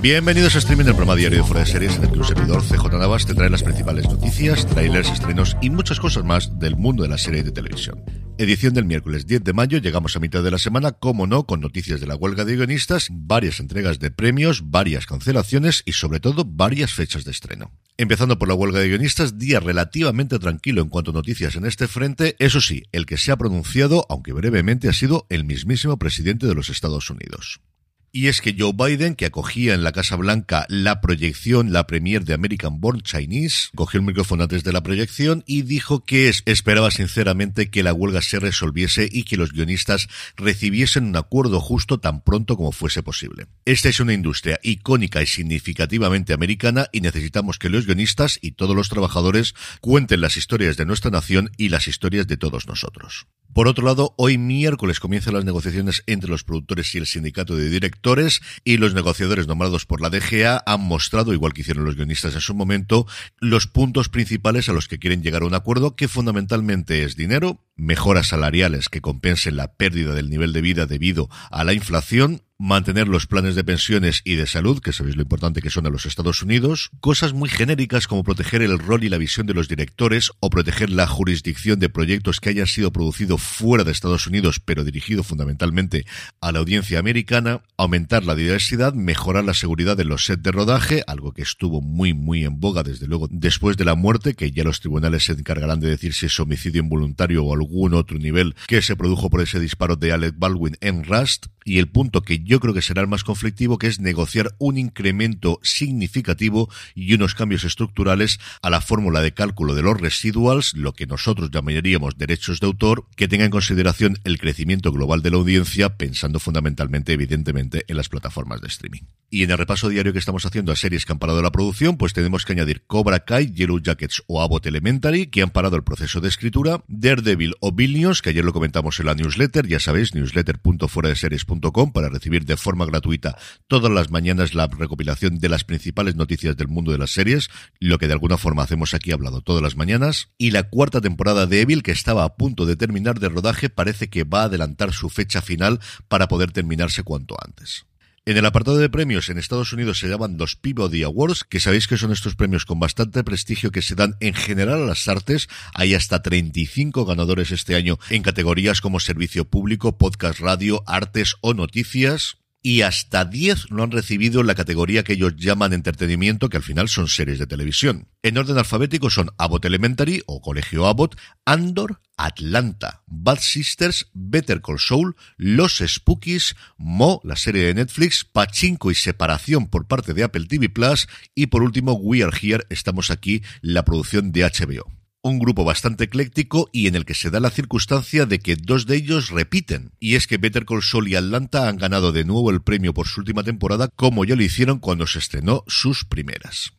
Bienvenidos a Streaming, el programa diario de Fuera de Series en el que un servidor CJ Navas te trae las principales noticias, trailers, estrenos y muchas cosas más del mundo de la serie de televisión. Edición del miércoles 10 de mayo, llegamos a mitad de la semana, como no, con noticias de la huelga de guionistas, varias entregas de premios, varias cancelaciones y sobre todo varias fechas de estreno. Empezando por la huelga de guionistas, día relativamente tranquilo en cuanto a noticias en este frente, eso sí, el que se ha pronunciado, aunque brevemente, ha sido el mismísimo presidente de los Estados Unidos. Y es que Joe Biden, que acogía en la Casa Blanca la proyección, la premier de American Born Chinese, cogió el micrófono antes de la proyección y dijo que esperaba sinceramente que la huelga se resolviese y que los guionistas recibiesen un acuerdo justo tan pronto como fuese posible. Esta es una industria icónica y significativamente americana y necesitamos que los guionistas y todos los trabajadores cuenten las historias de nuestra nación y las historias de todos nosotros. Por otro lado, hoy miércoles comienzan las negociaciones entre los productores y el sindicato de directores y los negociadores nombrados por la DGA han mostrado, igual que hicieron los guionistas en su momento, los puntos principales a los que quieren llegar a un acuerdo que fundamentalmente es dinero, mejoras salariales que compensen la pérdida del nivel de vida debido a la inflación, mantener los planes de pensiones y de salud, que sabéis lo importante que son a los Estados Unidos, cosas muy genéricas como proteger el rol y la visión de los directores o proteger la jurisdicción de proyectos que hayan sido producidos fuera de Estados Unidos, pero dirigido fundamentalmente a la audiencia americana, aumentar la diversidad, mejorar la seguridad de los sets de rodaje, algo que estuvo muy muy en boga desde luego después de la muerte, que ya los tribunales se encargarán de decir si es homicidio involuntario o algún otro nivel que se produjo por ese disparo de Alec Baldwin en Rust, y el punto que yo creo que será el más conflictivo, que es negociar un incremento significativo y unos cambios estructurales a la fórmula de cálculo de los residuals, lo que nosotros llamaríamos derechos de autor, que tenga en consideración el crecimiento global de la audiencia, pensando fundamentalmente, evidentemente, en las plataformas de streaming. Y en el repaso diario que estamos haciendo a series que han parado la producción, pues tenemos que añadir Cobra Kai, Yellow Jackets o Abbott Elementary, que han parado el proceso de escritura, Daredevil o Billions, que ayer lo comentamos en la newsletter, ya sabéis, newsletter.fueradeseries.com para recibir de forma gratuita todas las mañanas la recopilación de las principales noticias del mundo de las series, lo que de alguna forma hacemos aquí hablado todas las mañanas. Y la cuarta temporada de Evil, que estaba a punto de terminar de rodaje, parece que va a adelantar su fecha final para poder terminarse cuanto antes. En el apartado de premios en Estados Unidos se llaman los Peabody Awards, que sabéis que son estos premios con bastante prestigio que se dan en general a las artes. Hay hasta 35 ganadores este año en categorías como servicio público, podcast radio, artes o noticias y hasta 10 lo han recibido en la categoría que ellos llaman entretenimiento, que al final son series de televisión. En orden alfabético son Abbott Elementary o Colegio Abbott, Andor, Atlanta, Bad Sisters, Better Call Saul, Los Spookies, Mo, la serie de Netflix, Pachinko y Separación por parte de Apple TV Plus y por último We Are Here, estamos aquí, la producción de HBO un grupo bastante ecléctico y en el que se da la circunstancia de que dos de ellos repiten. Y es que Better Call Saul y Atlanta han ganado de nuevo el premio por su última temporada, como ya lo hicieron cuando se estrenó sus primeras.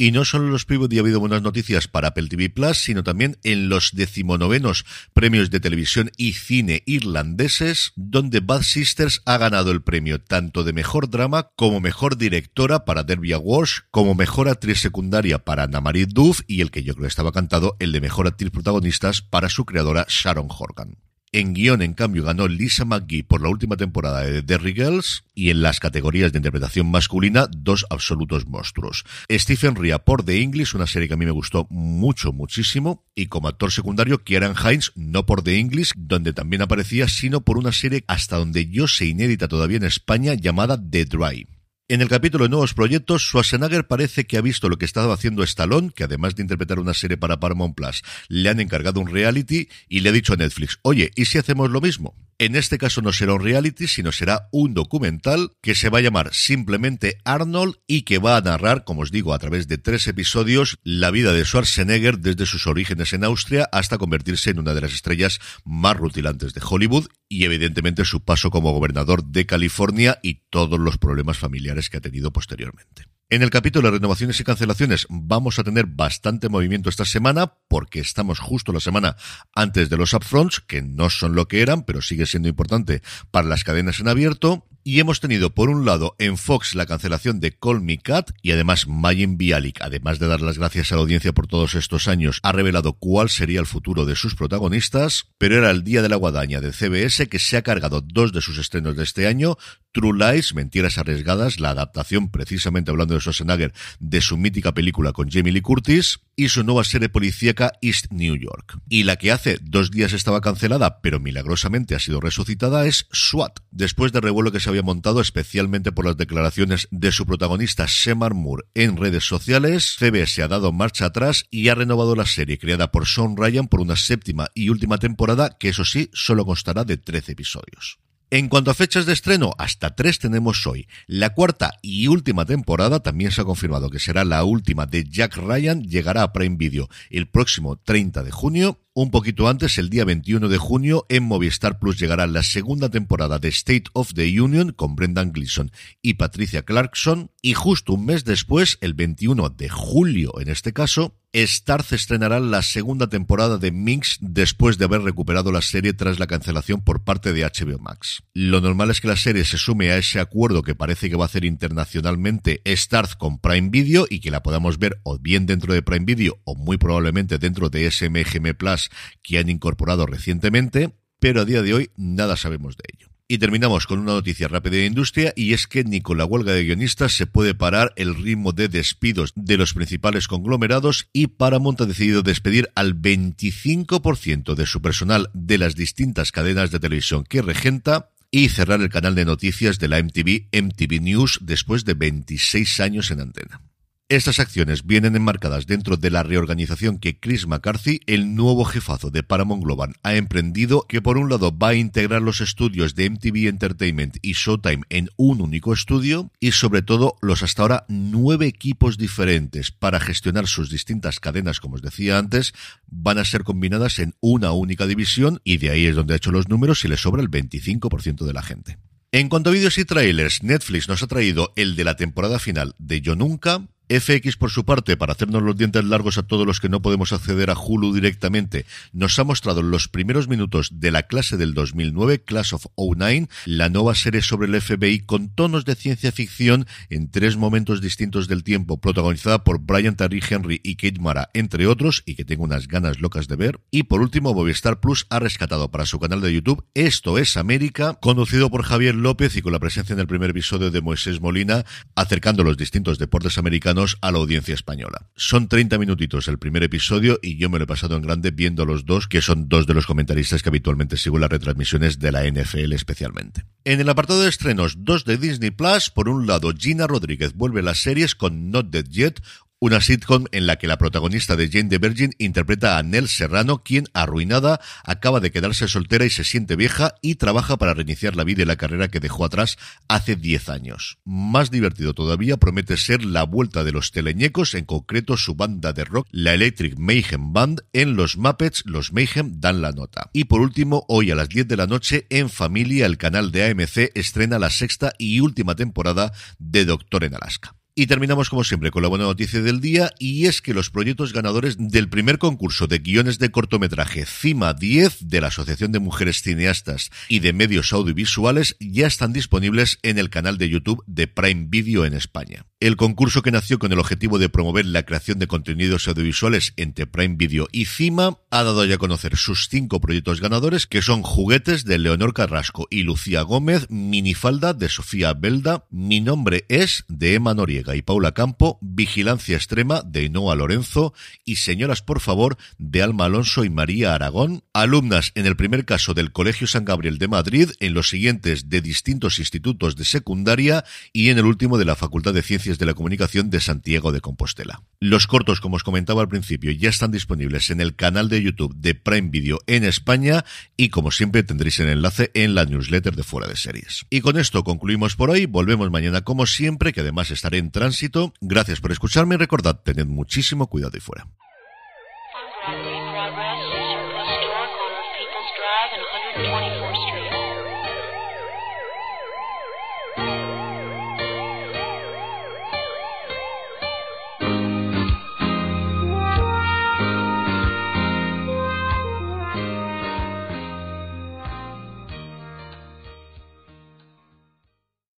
Y no solo en los Peabody ha habido buenas noticias para Apple TV Plus, sino también en los decimonovenos premios de televisión y cine irlandeses, donde Bad Sisters ha ganado el premio tanto de mejor drama como mejor directora para Derbia Walsh, como mejor actriz secundaria para Anna-Marie Duff y el que yo creo estaba cantado, el de mejor actriz protagonistas para su creadora Sharon Horgan. En guion, en cambio, ganó Lisa McGee por la última temporada de Derry Girls y en las categorías de interpretación masculina, dos absolutos monstruos. Stephen Ria por The English, una serie que a mí me gustó mucho, muchísimo, y como actor secundario, Kieran Hines, no por The English, donde también aparecía, sino por una serie hasta donde yo se inédita todavía en España llamada The Dry. En el capítulo de nuevos proyectos, Schwarzenegger parece que ha visto lo que estaba haciendo Stallone, que además de interpretar una serie para Paramount Plus, le han encargado un reality y le ha dicho a Netflix, oye, ¿y si hacemos lo mismo? En este caso no será un reality, sino será un documental que se va a llamar simplemente Arnold y que va a narrar, como os digo, a través de tres episodios, la vida de Schwarzenegger desde sus orígenes en Austria hasta convertirse en una de las estrellas más rutilantes de Hollywood y evidentemente su paso como gobernador de California y todos los problemas familiares que ha tenido posteriormente. En el capítulo de renovaciones y cancelaciones vamos a tener bastante movimiento esta semana porque estamos justo la semana antes de los upfronts, que no son lo que eran, pero sigue siendo importante para las cadenas en abierto. Y hemos tenido, por un lado, en Fox la cancelación de Call Me Cat y además Mayen Bialik, además de dar las gracias a la audiencia por todos estos años, ha revelado cuál sería el futuro de sus protagonistas, pero era el día de la guadaña de CBS que se ha cargado dos de sus estrenos de este año, True Lies, Mentiras Arriesgadas, la adaptación, precisamente hablando de Schwarzenegger, de su mítica película con Jamie Lee Curtis, y su nueva serie policíaca East New York. Y la que hace dos días estaba cancelada, pero milagrosamente ha sido resucitada, es SWAT, después del revuelo que se había montado especialmente por las declaraciones de su protagonista Shemar Moore en redes sociales, CBS ha dado marcha atrás y ha renovado la serie creada por Sean Ryan por una séptima y última temporada que eso sí, solo constará de 13 episodios. En cuanto a fechas de estreno, hasta tres tenemos hoy. La cuarta y última temporada también se ha confirmado que será la última de Jack Ryan, llegará a Prime Video el próximo 30 de junio. Un poquito antes, el día 21 de junio, en Movistar Plus llegará la segunda temporada de State of the Union con Brendan Gleeson y Patricia Clarkson. Y justo un mes después, el 21 de julio en este caso, Starz estrenará la segunda temporada de Minx después de haber recuperado la serie tras la cancelación por parte de HBO Max. Lo normal es que la serie se sume a ese acuerdo que parece que va a hacer internacionalmente Starz con Prime Video y que la podamos ver o bien dentro de Prime Video o muy probablemente dentro de SMGM Plus que han incorporado recientemente, pero a día de hoy nada sabemos de ello. Y terminamos con una noticia rápida de industria y es que ni con la huelga de guionistas se puede parar el ritmo de despidos de los principales conglomerados y Paramount ha decidido despedir al 25% de su personal de las distintas cadenas de televisión que regenta y cerrar el canal de noticias de la MTV, MTV News, después de 26 años en antena. Estas acciones vienen enmarcadas dentro de la reorganización que Chris McCarthy, el nuevo jefazo de Paramount Global, ha emprendido, que por un lado va a integrar los estudios de MTV Entertainment y Showtime en un único estudio y sobre todo los hasta ahora nueve equipos diferentes para gestionar sus distintas cadenas, como os decía antes, van a ser combinadas en una única división y de ahí es donde ha hecho los números y le sobra el 25% de la gente. En cuanto a vídeos y trailers, Netflix nos ha traído el de la temporada final de Yo Nunca, FX, por su parte, para hacernos los dientes largos a todos los que no podemos acceder a Hulu directamente, nos ha mostrado los primeros minutos de la clase del 2009, Class of 09, la nueva serie sobre el FBI con tonos de ciencia ficción en tres momentos distintos del tiempo, protagonizada por Brian Terry Henry y Kate Mara, entre otros, y que tengo unas ganas locas de ver. Y por último, Movistar Plus ha rescatado para su canal de YouTube Esto es América, conducido por Javier López y con la presencia en el primer episodio de Moisés Molina, acercando los distintos deportes americanos a la audiencia española. Son 30 minutitos el primer episodio y yo me lo he pasado en grande viendo los dos, que son dos de los comentaristas que habitualmente sigo las retransmisiones de la NFL especialmente. En el apartado de estrenos, dos de Disney Plus, por un lado Gina Rodríguez vuelve a las series con Not Dead Yet, una sitcom en la que la protagonista de Jane the Virgin interpreta a Nell Serrano, quien, arruinada, acaba de quedarse soltera y se siente vieja y trabaja para reiniciar la vida y la carrera que dejó atrás hace 10 años. Más divertido todavía promete ser la vuelta de los teleñecos, en concreto su banda de rock, la Electric Mayhem Band, en los Muppets, los Mayhem dan la nota. Y por último, hoy a las 10 de la noche, en Familia, el canal de AMC estrena la sexta y última temporada de Doctor en Alaska. Y terminamos como siempre con la buena noticia del día y es que los proyectos ganadores del primer concurso de guiones de cortometraje CIMA 10 de la Asociación de Mujeres Cineastas y de Medios Audiovisuales ya están disponibles en el canal de YouTube de Prime Video en España. El concurso que nació con el objetivo de promover la creación de contenidos audiovisuales entre Prime Video y CIMA ha dado ya a conocer sus cinco proyectos ganadores que son Juguetes de Leonor Carrasco y Lucía Gómez, Minifalda de Sofía Belda, Mi nombre es de Emma Noriega y Paula Campo, Vigilancia Extrema de Inoa Lorenzo y Señoras por favor de Alma Alonso y María Aragón, alumnas en el primer caso del Colegio San Gabriel de Madrid, en los siguientes de distintos institutos de secundaria y en el último de la Facultad de Ciencias de la Comunicación de Santiago de Compostela. Los cortos, como os comentaba al principio, ya están disponibles en el canal de YouTube de Prime Video en España y como siempre tendréis el enlace en la newsletter de Fuera de Series. Y con esto concluimos por hoy, volvemos mañana como siempre, que además estaré en tránsito. Gracias por escucharme y recordad, tened muchísimo cuidado y fuera.